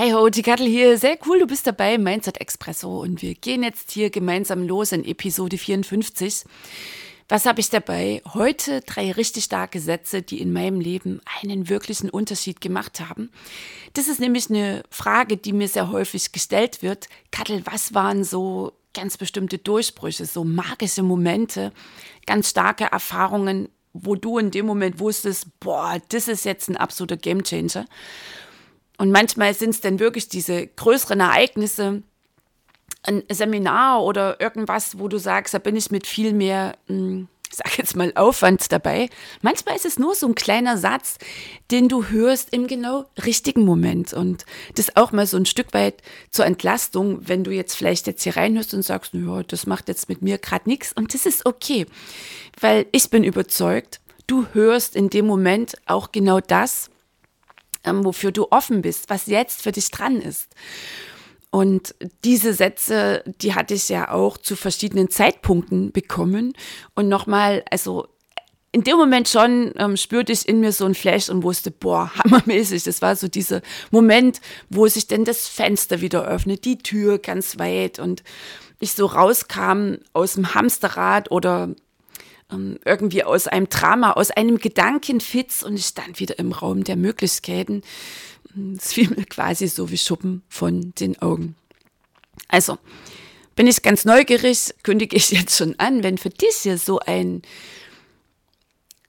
Hey ho, die Kattel hier. Sehr cool, du bist dabei Mindset Expresso und wir gehen jetzt hier gemeinsam los in Episode 54. Was habe ich dabei? Heute drei richtig starke Sätze, die in meinem Leben einen wirklichen Unterschied gemacht haben. Das ist nämlich eine Frage, die mir sehr häufig gestellt wird. Kattel, was waren so ganz bestimmte Durchbrüche, so magische Momente, ganz starke Erfahrungen, wo du in dem Moment wusstest, boah, das ist jetzt ein absoluter Gamechanger. Und manchmal sind es dann wirklich diese größeren Ereignisse, ein Seminar oder irgendwas, wo du sagst, da bin ich mit viel mehr, hm, ich sag jetzt mal, Aufwand dabei. Manchmal ist es nur so ein kleiner Satz, den du hörst im genau richtigen Moment. Und das auch mal so ein Stück weit zur Entlastung, wenn du jetzt vielleicht jetzt hier reinhörst und sagst, ja, das macht jetzt mit mir gerade nichts. Und das ist okay, weil ich bin überzeugt, du hörst in dem Moment auch genau das, ähm, wofür du offen bist, was jetzt für dich dran ist. Und diese Sätze, die hatte ich ja auch zu verschiedenen Zeitpunkten bekommen. Und nochmal, also in dem Moment schon ähm, spürte ich in mir so ein Flash und wusste, boah, hammermäßig. Das war so dieser Moment, wo sich denn das Fenster wieder öffnet, die Tür ganz weit und ich so rauskam aus dem Hamsterrad oder irgendwie aus einem Drama, aus einem Gedankenfitz und ich stand wieder im Raum der Möglichkeiten. Es fiel mir quasi so wie Schuppen von den Augen. Also, bin ich ganz neugierig, kündige ich jetzt schon an, wenn für dich hier so ein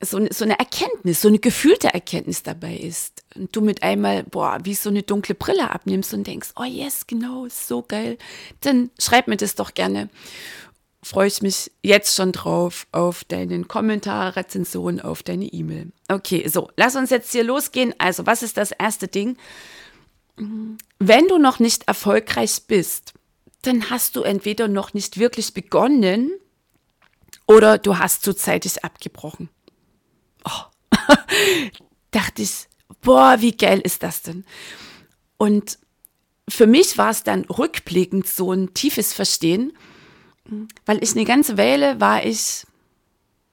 so, so eine Erkenntnis, so eine gefühlte Erkenntnis dabei ist und du mit einmal, boah, wie so eine dunkle Brille abnimmst und denkst, oh yes, genau, so geil, dann schreib mir das doch gerne freue ich mich jetzt schon drauf auf deinen Kommentar, Rezension, auf deine E-Mail. Okay, so, lass uns jetzt hier losgehen. Also, was ist das erste Ding? Wenn du noch nicht erfolgreich bist, dann hast du entweder noch nicht wirklich begonnen oder du hast zu zeitig abgebrochen. Oh. Dachte ich, boah, wie geil ist das denn? Und für mich war es dann rückblickend so ein tiefes Verstehen, weil ich eine ganze Weile war ich,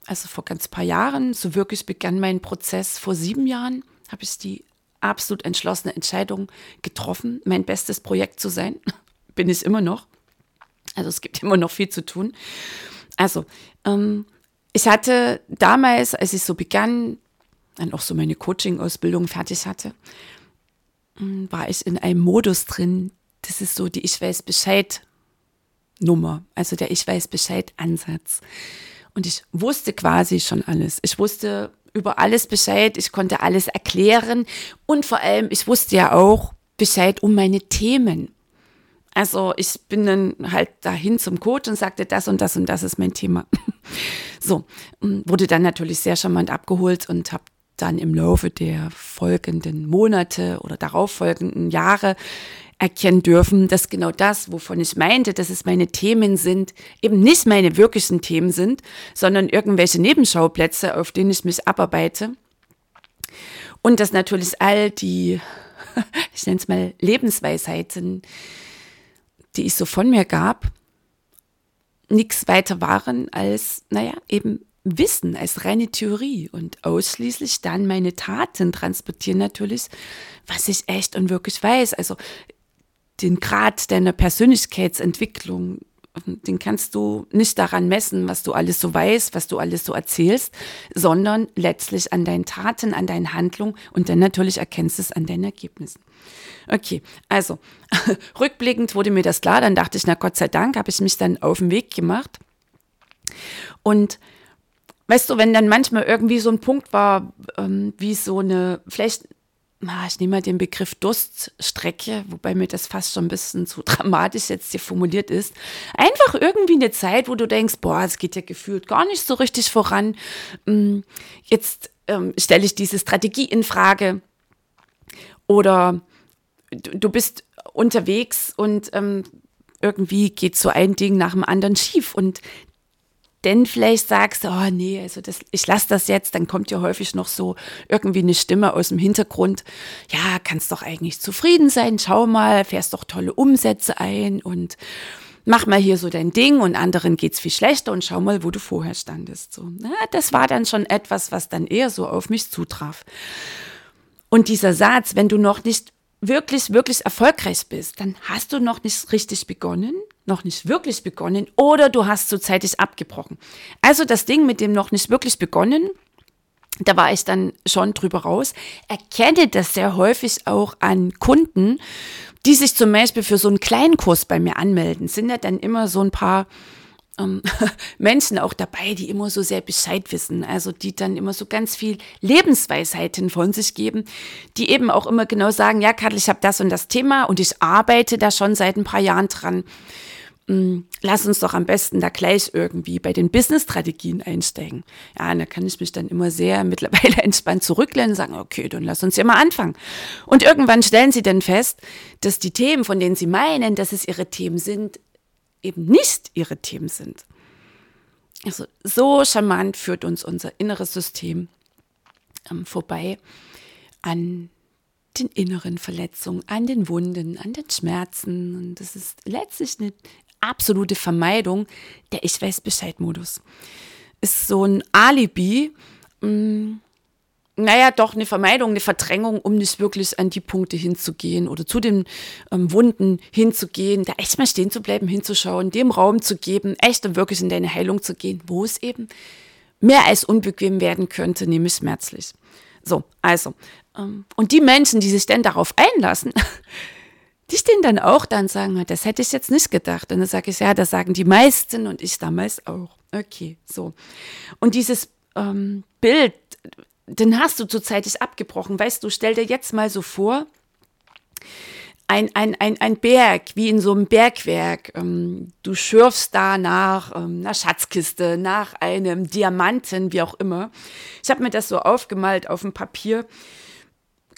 also vor ganz paar Jahren, so wirklich begann mein Prozess vor sieben Jahren, habe ich die absolut entschlossene Entscheidung getroffen, mein bestes Projekt zu sein. Bin ich immer noch. Also es gibt immer noch viel zu tun. Also, ähm, ich hatte damals, als ich so begann, dann auch so meine Coaching-Ausbildung fertig hatte, hm, war ich in einem Modus drin, das ist so die Ich weiß Bescheid Nummer, also der Ich weiß Bescheid Ansatz. Und ich wusste quasi schon alles. Ich wusste über alles Bescheid, ich konnte alles erklären und vor allem, ich wusste ja auch Bescheid um meine Themen. Also ich bin dann halt dahin zum Coach und sagte, das und das und das ist mein Thema. So, wurde dann natürlich sehr charmant abgeholt und habe dann im Laufe der folgenden Monate oder darauffolgenden Jahre erkennen dürfen, dass genau das, wovon ich meinte, dass es meine Themen sind, eben nicht meine wirklichen Themen sind, sondern irgendwelche Nebenschauplätze, auf denen ich mich abarbeite. Und dass natürlich all die, ich nenne es mal Lebensweisheiten, die ich so von mir gab, nichts weiter waren als, naja, eben Wissen, als reine Theorie und ausschließlich dann meine Taten transportieren natürlich, was ich echt und wirklich weiß. Also den Grad deiner Persönlichkeitsentwicklung, den kannst du nicht daran messen, was du alles so weißt, was du alles so erzählst, sondern letztlich an deinen Taten, an deinen Handlungen und dann natürlich erkennst du es an deinen Ergebnissen. Okay, also rückblickend wurde mir das klar, dann dachte ich, na Gott sei Dank, habe ich mich dann auf den Weg gemacht. Und weißt du, wenn dann manchmal irgendwie so ein Punkt war, ähm, wie so eine, vielleicht ich nehme mal den Begriff Durststrecke, wobei mir das fast schon ein bisschen zu dramatisch jetzt hier formuliert ist. Einfach irgendwie eine Zeit, wo du denkst, boah, es geht ja gefühlt gar nicht so richtig voran. Mm, jetzt ähm, stelle ich diese Strategie in Frage. Oder du, du bist unterwegs und ähm, irgendwie geht so ein Ding nach dem anderen schief und denn vielleicht sagst, du, oh nee, also das, ich lasse das jetzt, dann kommt ja häufig noch so irgendwie eine Stimme aus dem Hintergrund. Ja, kannst doch eigentlich zufrieden sein, schau mal, fährst doch tolle Umsätze ein und mach mal hier so dein Ding und anderen geht's viel schlechter und schau mal, wo du vorher standest. So, na, das war dann schon etwas, was dann eher so auf mich zutraf. Und dieser Satz, wenn du noch nicht wirklich, wirklich erfolgreich bist, dann hast du noch nicht richtig begonnen, noch nicht wirklich begonnen oder du hast zu zeitig abgebrochen. Also das Ding mit dem noch nicht wirklich begonnen, da war ich dann schon drüber raus, erkenne das sehr häufig auch an Kunden, die sich zum Beispiel für so einen kleinen Kurs bei mir anmelden. Sind ja dann immer so ein paar ähm, Menschen auch dabei, die immer so sehr Bescheid wissen, also die dann immer so ganz viel Lebensweisheiten von sich geben, die eben auch immer genau sagen, ja, Kattel, ich habe das und das Thema und ich arbeite da schon seit ein paar Jahren dran. Mm, lass uns doch am besten da gleich irgendwie bei den Business-Strategien einsteigen. Ja, da kann ich mich dann immer sehr mittlerweile entspannt zurücklehnen und sagen, okay, dann lass uns ja mal anfangen. Und irgendwann stellen sie dann fest, dass die Themen, von denen sie meinen, dass es ihre Themen sind, eben nicht ihre Themen sind. Also so charmant führt uns unser inneres System ähm, vorbei an den inneren Verletzungen, an den Wunden, an den Schmerzen. Und das ist letztlich eine absolute Vermeidung der Ich weiß Bescheid-Modus. Ist so ein Alibi, mh, mm, naja, doch eine Vermeidung, eine Verdrängung, um nicht wirklich an die Punkte hinzugehen oder zu den ähm, Wunden hinzugehen, da echt mal stehen zu bleiben, hinzuschauen, dem Raum zu geben, echt und wirklich in deine Heilung zu gehen, wo es eben mehr als unbequem werden könnte, nämlich schmerzlich. So, also, ähm, und die Menschen, die sich dann darauf einlassen, die stehen dann auch dann sagen, das hätte ich jetzt nicht gedacht. Und dann sage ich, ja, das sagen die meisten und ich damals auch. Okay, so. Und dieses ähm, Bild, den hast du zuzeitig abgebrochen. Weißt du, stell dir jetzt mal so vor, ein, ein, ein, ein Berg, wie in so einem Bergwerk. Ähm, du schürfst da nach ähm, einer Schatzkiste, nach einem Diamanten, wie auch immer. Ich habe mir das so aufgemalt auf dem Papier.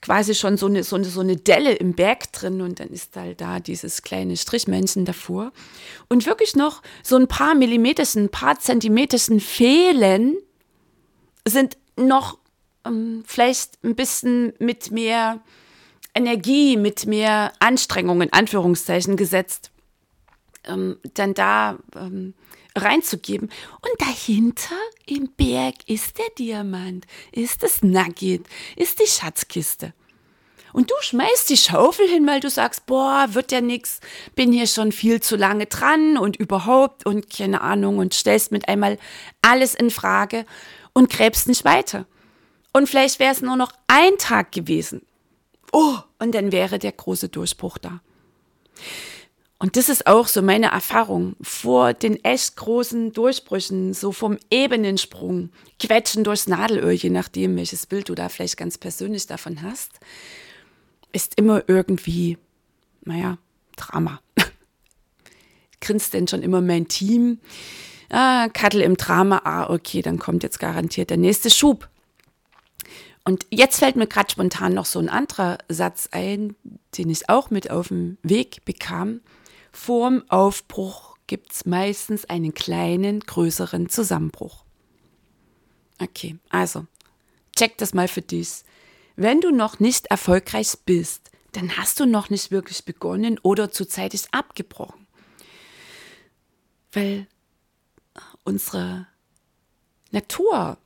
Quasi schon so eine, so, eine, so eine Delle im Berg drin und dann ist halt da dieses kleine Strichmännchen davor. Und wirklich noch so ein paar Millimeterchen, ein paar Zentimeterchen fehlen, sind noch ähm, vielleicht ein bisschen mit mehr Energie, mit mehr Anstrengung in Anführungszeichen gesetzt, ähm, dann da ähm, reinzugeben. Und dahinter im Berg ist der Diamant, ist das Nugget, ist die Schatzkiste. Und du schmeißt die Schaufel hin, weil du sagst, boah, wird ja nix, bin hier schon viel zu lange dran und überhaupt und keine Ahnung und stellst mit einmal alles in Frage und gräbst nicht weiter. Und vielleicht wäre es nur noch ein Tag gewesen. Oh, und dann wäre der große Durchbruch da. Und das ist auch so meine Erfahrung vor den echt großen Durchbrüchen, so vom Ebenensprung, quetschen durchs Nadelöhr, je nachdem, welches Bild du da vielleicht ganz persönlich davon hast, ist immer irgendwie, naja, Drama. Grinst denn schon immer mein Team? Ah, Kattel im Drama, ah, okay, dann kommt jetzt garantiert der nächste Schub. Und jetzt fällt mir gerade spontan noch so ein anderer Satz ein, den ich auch mit auf den Weg bekam. Vorm Aufbruch gibt es meistens einen kleinen, größeren Zusammenbruch. Okay, also check das mal für dich. Wenn du noch nicht erfolgreich bist, dann hast du noch nicht wirklich begonnen oder zu zeitig abgebrochen. Weil unsere Natur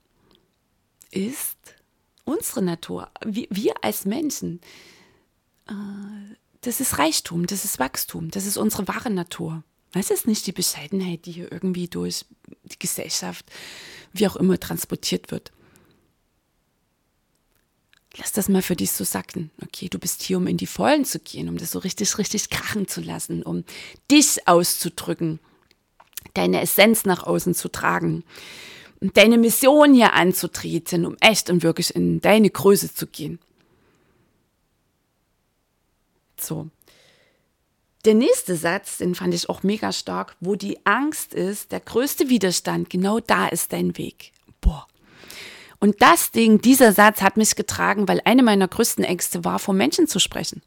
ist unsere Natur, wir, wir als Menschen, äh, das ist Reichtum, das ist Wachstum, das ist unsere wahre Natur. Das ist nicht die Bescheidenheit, die hier irgendwie durch die Gesellschaft, wie auch immer, transportiert wird. Lass das mal für dich so sacken. Okay, du bist hier, um in die Vollen zu gehen, um das so richtig, richtig krachen zu lassen, um dich auszudrücken, deine Essenz nach außen zu tragen, deine Mission hier anzutreten, um echt und wirklich in deine Größe zu gehen. So. Der nächste Satz, den fand ich auch mega stark, wo die Angst ist, der größte Widerstand, genau da ist dein Weg. Boah. Und das Ding, dieser Satz hat mich getragen, weil eine meiner größten Ängste war, vor Menschen zu sprechen.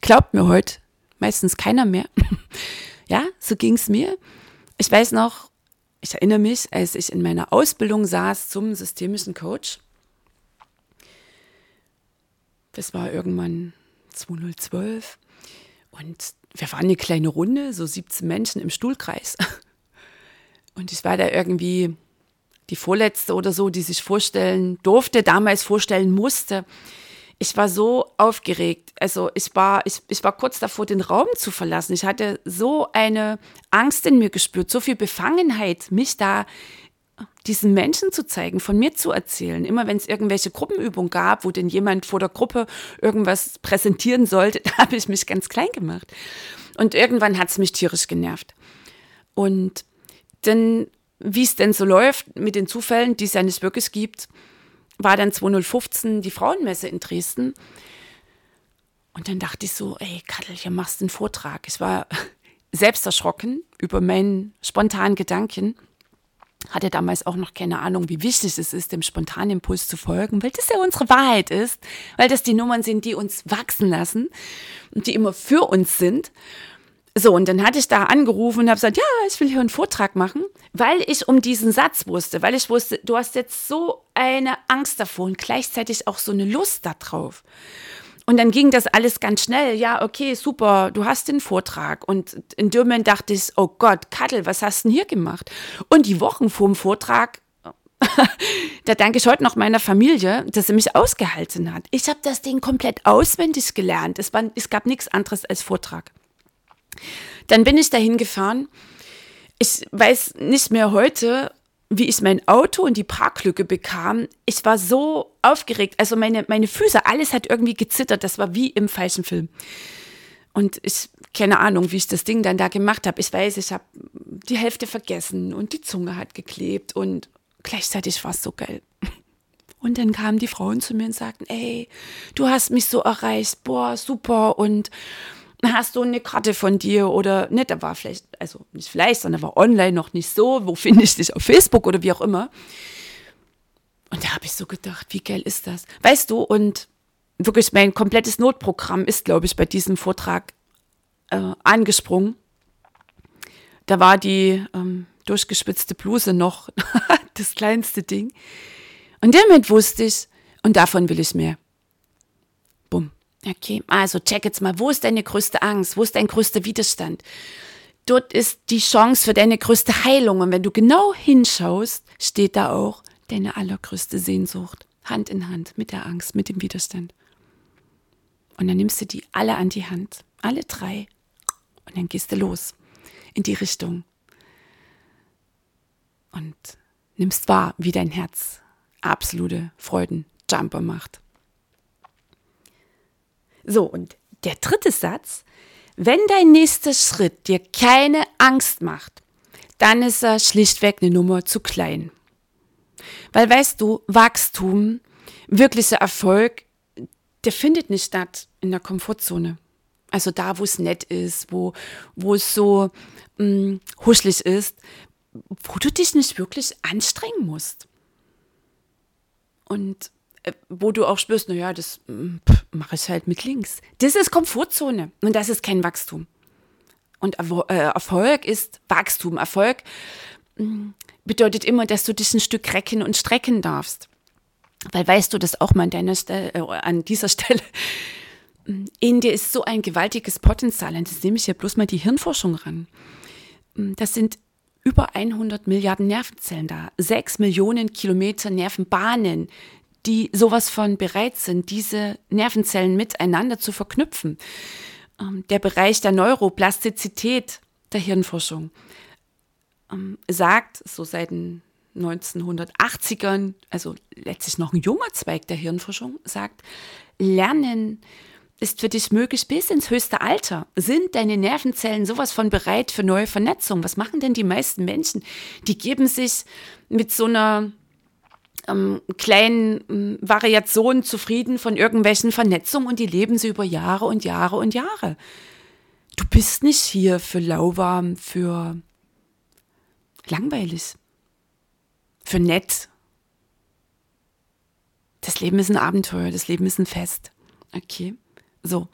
Glaubt mir heute meistens keiner mehr. ja, so ging es mir. Ich weiß noch, ich erinnere mich, als ich in meiner Ausbildung saß zum systemischen Coach. Das war irgendwann 2012. Und wir waren eine kleine Runde, so 17 Menschen im Stuhlkreis. Und ich war da irgendwie die Vorletzte oder so, die sich vorstellen durfte, damals vorstellen musste. Ich war so aufgeregt. Also ich war, ich, ich war kurz davor, den Raum zu verlassen. Ich hatte so eine Angst in mir gespürt, so viel Befangenheit, mich da diesen Menschen zu zeigen, von mir zu erzählen. Immer wenn es irgendwelche Gruppenübungen gab, wo denn jemand vor der Gruppe irgendwas präsentieren sollte, da habe ich mich ganz klein gemacht. Und irgendwann hat es mich tierisch genervt. Und dann, wie es denn so läuft mit den Zufällen, die es ja nicht wirklich gibt, war dann 2015 die Frauenmesse in Dresden. Und dann dachte ich so, ey, Kattel, hier machst du einen Vortrag. Ich war selbst erschrocken über meinen spontanen Gedanken hatte damals auch noch keine Ahnung, wie wichtig es ist, dem spontanen Impuls zu folgen, weil das ja unsere Wahrheit ist, weil das die Nummern sind, die uns wachsen lassen und die immer für uns sind. So, und dann hatte ich da angerufen und habe gesagt, ja, ich will hier einen Vortrag machen, weil ich um diesen Satz wusste, weil ich wusste, du hast jetzt so eine Angst davor und gleichzeitig auch so eine Lust darauf. Und dann ging das alles ganz schnell. Ja, okay, super, du hast den Vortrag. Und in Moment dachte ich, oh Gott, Kattel, was hast du denn hier gemacht? Und die Wochen vor dem Vortrag, da danke ich heute noch meiner Familie, dass sie mich ausgehalten hat. Ich habe das Ding komplett auswendig gelernt. Es, war, es gab nichts anderes als Vortrag. Dann bin ich dahin gefahren. Ich weiß nicht mehr heute, wie ich mein Auto in die Parklücke bekam, ich war so aufgeregt. Also meine, meine Füße, alles hat irgendwie gezittert. Das war wie im falschen Film. Und ich, keine Ahnung, wie ich das Ding dann da gemacht habe. Ich weiß, ich habe die Hälfte vergessen und die Zunge hat geklebt und gleichzeitig war es so geil. Und dann kamen die Frauen zu mir und sagten, ey, du hast mich so erreicht, boah, super. Und hast du eine Karte von dir oder nicht, da war vielleicht, also nicht vielleicht, sondern war online noch nicht so, wo finde ich dich auf Facebook oder wie auch immer. Und da habe ich so gedacht, wie geil ist das? Weißt du, und wirklich mein komplettes Notprogramm ist, glaube ich, bei diesem Vortrag äh, angesprungen. Da war die ähm, durchgespitzte Bluse noch das kleinste Ding. Und damit wusste ich, und davon will ich mehr. Okay, also check jetzt mal, wo ist deine größte Angst? Wo ist dein größter Widerstand? Dort ist die Chance für deine größte Heilung. Und wenn du genau hinschaust, steht da auch deine allergrößte Sehnsucht. Hand in Hand mit der Angst, mit dem Widerstand. Und dann nimmst du die alle an die Hand, alle drei. Und dann gehst du los in die Richtung. Und nimmst wahr, wie dein Herz absolute Freuden-Jumper macht. So, und der dritte Satz, wenn dein nächster Schritt dir keine Angst macht, dann ist er schlichtweg eine Nummer zu klein. Weil weißt du, Wachstum, wirklicher Erfolg, der findet nicht statt in der Komfortzone. Also da, wo es nett ist, wo, wo es so mh, mm, huschelig ist, wo du dich nicht wirklich anstrengen musst. Und wo du auch spürst, naja, das mm, mache ich halt mit links. Das ist Komfortzone und das ist kein Wachstum. Und äh, Erfolg ist Wachstum. Erfolg mm, bedeutet immer, dass du dich ein Stück recken und strecken darfst. Weil weißt du das auch mal an, Stelle, äh, an dieser Stelle, mm, in dir ist so ein gewaltiges Potenzial. Und das nehme ich hier bloß mal die Hirnforschung ran. Das sind über 100 Milliarden Nervenzellen da, 6 Millionen Kilometer Nervenbahnen, die sowas von bereit sind, diese Nervenzellen miteinander zu verknüpfen. Ähm, der Bereich der Neuroplastizität der Hirnforschung ähm, sagt, so seit den 1980ern, also letztlich noch ein junger Zweig der Hirnforschung, sagt, Lernen ist für dich möglich bis ins höchste Alter. Sind deine Nervenzellen sowas von bereit für neue Vernetzung? Was machen denn die meisten Menschen? Die geben sich mit so einer ähm, kleinen ähm, Variationen zufrieden von irgendwelchen Vernetzungen und die leben sie über Jahre und Jahre und Jahre. Du bist nicht hier für lauwarm, für langweilig, für nett. Das Leben ist ein Abenteuer, das Leben ist ein Fest. Okay, so.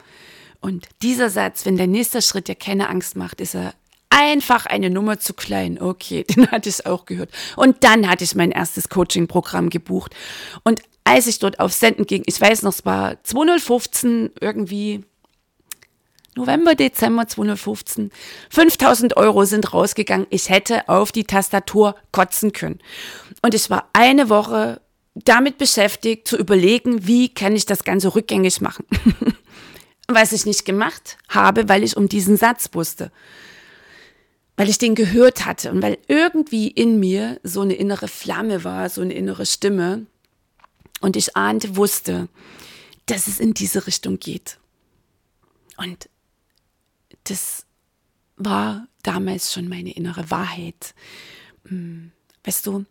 Und dieser Satz, wenn der nächste Schritt dir keine Angst macht, ist er einfach eine Nummer zu klein. Okay, den hatte ich auch gehört. Und dann hatte ich mein erstes Coaching-Programm gebucht. Und als ich dort auf Senden ging, ich weiß noch, es war 2015 irgendwie, November, Dezember 2015, 5000 Euro sind rausgegangen. Ich hätte auf die Tastatur kotzen können. Und ich war eine Woche damit beschäftigt, zu überlegen, wie kann ich das Ganze rückgängig machen. Was ich nicht gemacht habe, weil ich um diesen Satz wusste weil ich den gehört hatte und weil irgendwie in mir so eine innere Flamme war, so eine innere Stimme und ich ahnte, wusste, dass es in diese Richtung geht. Und das war damals schon meine innere Wahrheit. Hm, weißt du,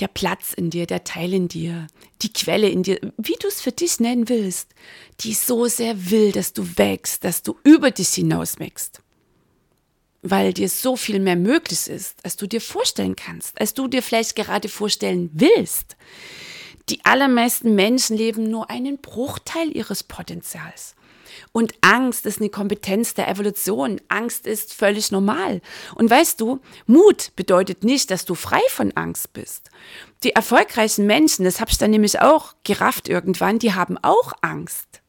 der Platz in dir, der Teil in dir, die Quelle in dir, wie du es für dich nennen willst, die so sehr will, dass du wächst, dass du über dich hinaus wächst weil dir so viel mehr möglich ist, als du dir vorstellen kannst, als du dir vielleicht gerade vorstellen willst. Die allermeisten Menschen leben nur einen Bruchteil ihres Potenzials. Und Angst ist eine Kompetenz der Evolution. Angst ist völlig normal. Und weißt du, Mut bedeutet nicht, dass du frei von Angst bist. Die erfolgreichen Menschen, das habe ich dann nämlich auch gerafft irgendwann, die haben auch Angst.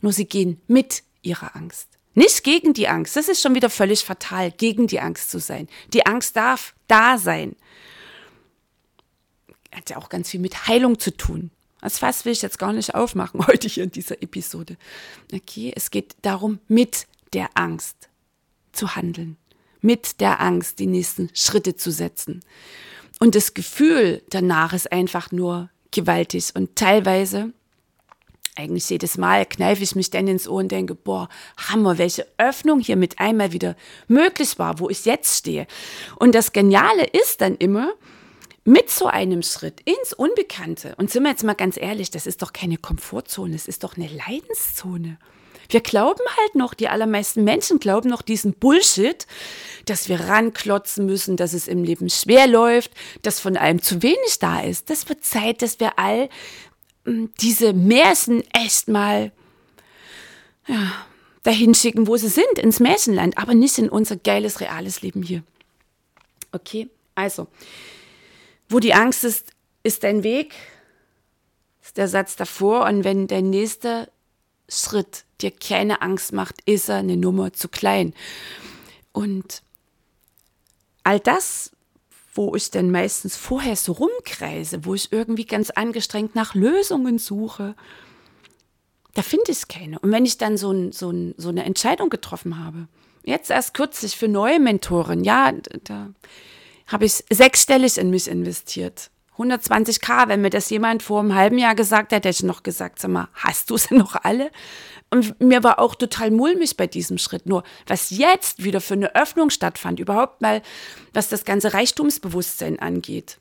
Nur sie gehen mit ihrer Angst. Nicht gegen die Angst. Das ist schon wieder völlig fatal, gegen die Angst zu sein. Die Angst darf da sein. Hat ja auch ganz viel mit Heilung zu tun. Das Fass will ich jetzt gar nicht aufmachen heute hier in dieser Episode. Okay, es geht darum, mit der Angst zu handeln. Mit der Angst die nächsten Schritte zu setzen. Und das Gefühl danach ist einfach nur gewaltig. Und teilweise eigentlich jedes Mal kneife ich mich dann ins Ohr und denke, boah, Hammer, welche Öffnung hier mit einmal wieder möglich war, wo ich jetzt stehe. Und das Geniale ist dann immer, mit so einem Schritt ins Unbekannte, und sind wir jetzt mal ganz ehrlich, das ist doch keine Komfortzone, es ist doch eine Leidenszone. Wir glauben halt noch, die allermeisten Menschen glauben noch diesen Bullshit, dass wir ranklotzen müssen, dass es im Leben schwer läuft, dass von allem zu wenig da ist. Das wird Zeit, dass wir all diese Märchen echt mal ja, dahin schicken, wo sie sind, ins Märchenland, aber nicht in unser geiles, reales Leben hier. Okay, also, wo die Angst ist, ist dein Weg, ist der Satz davor. Und wenn der nächste Schritt dir keine Angst macht, ist er eine Nummer zu klein. Und all das, wo ich dann meistens vorher so rumkreise, wo ich irgendwie ganz angestrengt nach Lösungen suche, da finde ich keine. Und wenn ich dann so, ein, so, ein, so eine Entscheidung getroffen habe, jetzt erst kürzlich für neue Mentoren, ja, da habe ich sechsstellig in mich investiert. 120k, wenn mir das jemand vor einem halben Jahr gesagt hätte, hätte ich noch gesagt, sag mal, hast du sie noch alle? Und mir war auch total mulmig bei diesem Schritt. Nur was jetzt wieder für eine Öffnung stattfand, überhaupt mal, was das ganze Reichtumsbewusstsein angeht.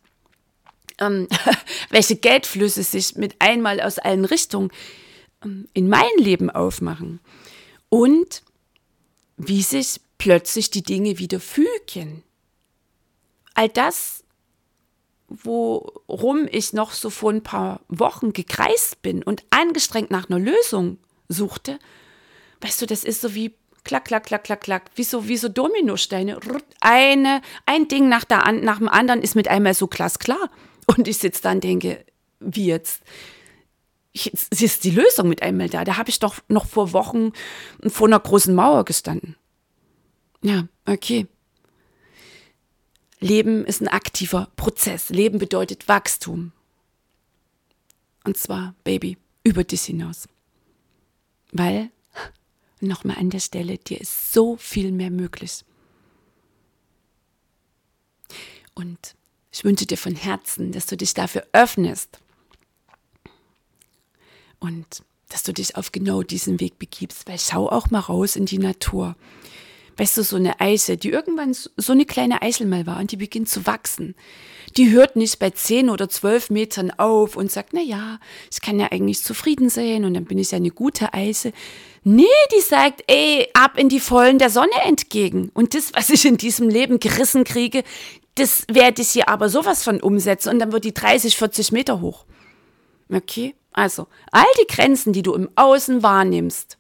Ähm, welche Geldflüsse sich mit einmal aus allen Richtungen ähm, in mein Leben aufmachen. Und wie sich plötzlich die Dinge wieder fügen. All das, worum ich noch so vor ein paar Wochen gekreist bin und angestrengt nach einer Lösung suchte, weißt du, das ist so wie klack, klack, klack, klack, klack, wie so, wie so Dominosteine. Eine, ein Ding nach, der, nach dem anderen ist mit einmal so glasklar. Und ich sitze da und denke, wie jetzt? Jetzt ist die Lösung mit einmal da. Da habe ich doch noch vor Wochen vor einer großen Mauer gestanden. Ja, okay. Leben ist ein aktiver Prozess. Leben bedeutet Wachstum. Und zwar, Baby, über dich hinaus. Weil, nochmal an der Stelle, dir ist so viel mehr möglich. Und ich wünsche dir von Herzen, dass du dich dafür öffnest und dass du dich auf genau diesen Weg begibst, weil schau auch mal raus in die Natur. Weißt du, so eine Eiche, die irgendwann so eine kleine Eichel mal war und die beginnt zu wachsen. Die hört nicht bei zehn oder zwölf Metern auf und sagt, na ja, ich kann ja eigentlich zufrieden sein und dann bin ich ja eine gute Eiche. Nee, die sagt, ey, ab in die Vollen der Sonne entgegen. Und das, was ich in diesem Leben gerissen kriege, das werde ich hier aber sowas von umsetzen und dann wird die 30, 40 Meter hoch. Okay? Also, all die Grenzen, die du im Außen wahrnimmst,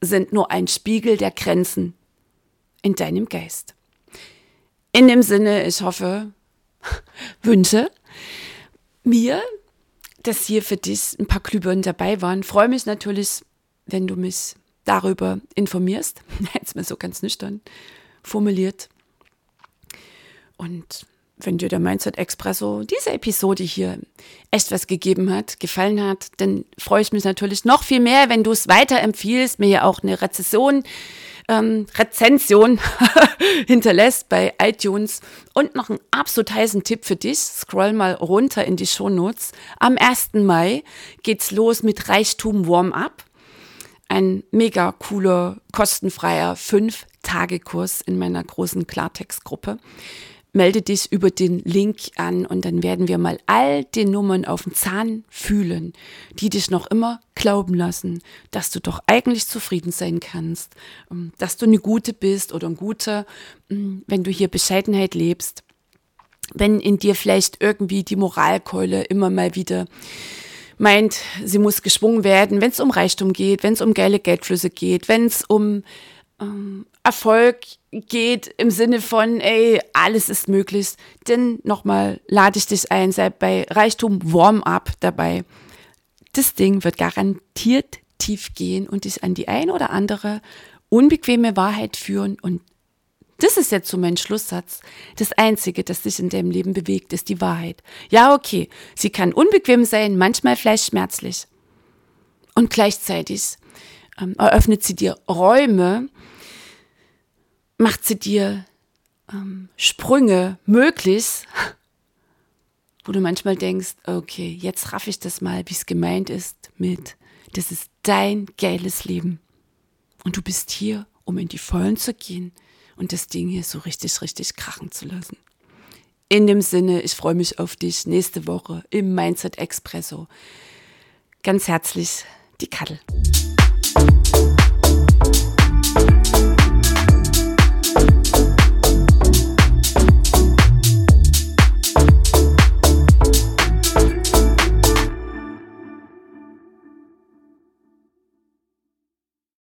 sind nur ein Spiegel der Grenzen in deinem Geist. In dem Sinne, ich hoffe, wünsche mir, dass hier für dich ein paar Glühbirnen dabei waren. Freue mich natürlich, wenn du mich darüber informierst. Jetzt mal so ganz nüchtern formuliert. Und wenn dir der Mindset Expresso diese Episode hier echt was gegeben hat, gefallen hat, dann freue ich mich natürlich noch viel mehr, wenn du es weiterempfiehlst, mir ja auch eine Rezession, ähm, Rezension hinterlässt bei iTunes. Und noch einen absolut heißen Tipp für dich. Scroll mal runter in die Shownotes. Am 1. Mai geht's los mit Reichtum Warm-Up. Ein mega cooler, kostenfreier 5-Tage-Kurs in meiner großen Klartext-Gruppe melde dich über den Link an und dann werden wir mal all die Nummern auf den Zahn fühlen, die dich noch immer glauben lassen, dass du doch eigentlich zufrieden sein kannst, ähm, dass du eine gute bist oder ein guter, mm, wenn du hier Bescheidenheit lebst, wenn in dir vielleicht irgendwie die Moralkeule immer mal wieder meint, sie muss geschwungen werden, wenn es um Reichtum geht, wenn es um geile Geldflüsse geht, wenn es um ähm, Erfolg geht im Sinne von, ey, alles ist möglich. Denn nochmal lade ich dich ein, sei bei Reichtum Warm-up dabei. Das Ding wird garantiert tief gehen und dich an die ein oder andere unbequeme Wahrheit führen. Und das ist jetzt so mein Schlusssatz. Das Einzige, das dich in deinem Leben bewegt, ist die Wahrheit. Ja, okay, sie kann unbequem sein, manchmal vielleicht schmerzlich. Und gleichzeitig ähm, eröffnet sie dir Räume, macht sie dir ähm, Sprünge möglich, wo du manchmal denkst, okay, jetzt raff ich das mal, wie es gemeint ist mit, das ist dein geiles Leben. Und du bist hier, um in die Vollen zu gehen und das Ding hier so richtig, richtig krachen zu lassen. In dem Sinne, ich freue mich auf dich nächste Woche im Mindset Expresso. Ganz herzlich, die Kattel.